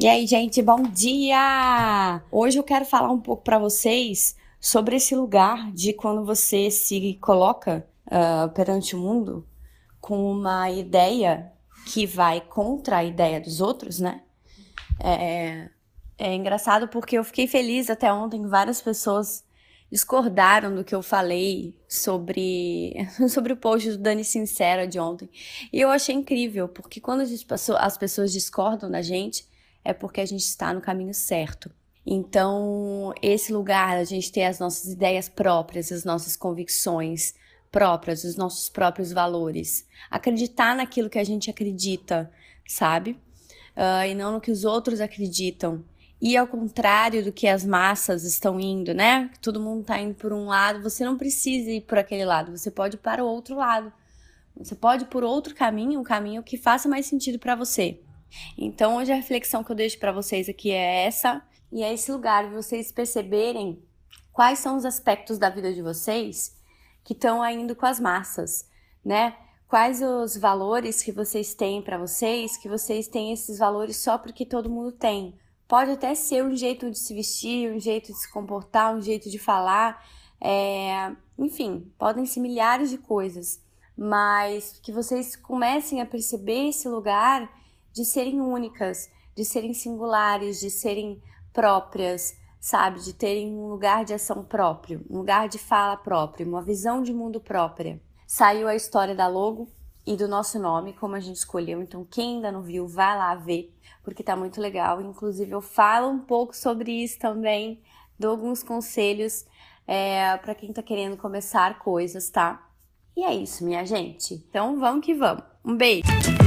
E aí, gente, bom dia! Hoje eu quero falar um pouco para vocês sobre esse lugar de quando você se coloca uh, perante o mundo com uma ideia que vai contra a ideia dos outros, né? É, é engraçado porque eu fiquei feliz até ontem, várias pessoas discordaram do que eu falei sobre, sobre o post do Dani Sincera de ontem. E eu achei incrível, porque quando as pessoas discordam da gente, é porque a gente está no caminho certo. Então, esse lugar, a gente ter as nossas ideias próprias, as nossas convicções próprias, os nossos próprios valores, acreditar naquilo que a gente acredita, sabe? Uh, e não no que os outros acreditam. E ao contrário do que as massas estão indo, né? Todo mundo está indo por um lado, você não precisa ir por aquele lado, você pode ir para o outro lado. Você pode ir por outro caminho, um caminho que faça mais sentido para você. Então, hoje a reflexão que eu deixo para vocês aqui é essa, e é esse lugar de vocês perceberem quais são os aspectos da vida de vocês que estão indo com as massas, né? Quais os valores que vocês têm para vocês, que vocês têm esses valores só porque todo mundo tem. Pode até ser um jeito de se vestir, um jeito de se comportar, um jeito de falar, é... enfim, podem ser milhares de coisas, mas que vocês comecem a perceber esse lugar de serem únicas, de serem singulares, de serem próprias, sabe? De terem um lugar de ação próprio, um lugar de fala próprio, uma visão de mundo própria. Saiu a história da logo e do nosso nome, como a gente escolheu. Então, quem ainda não viu, vai lá ver, porque tá muito legal. Inclusive, eu falo um pouco sobre isso também, dou alguns conselhos é, para quem tá querendo começar coisas, tá? E é isso, minha gente. Então, vamos que vamos. Um beijo!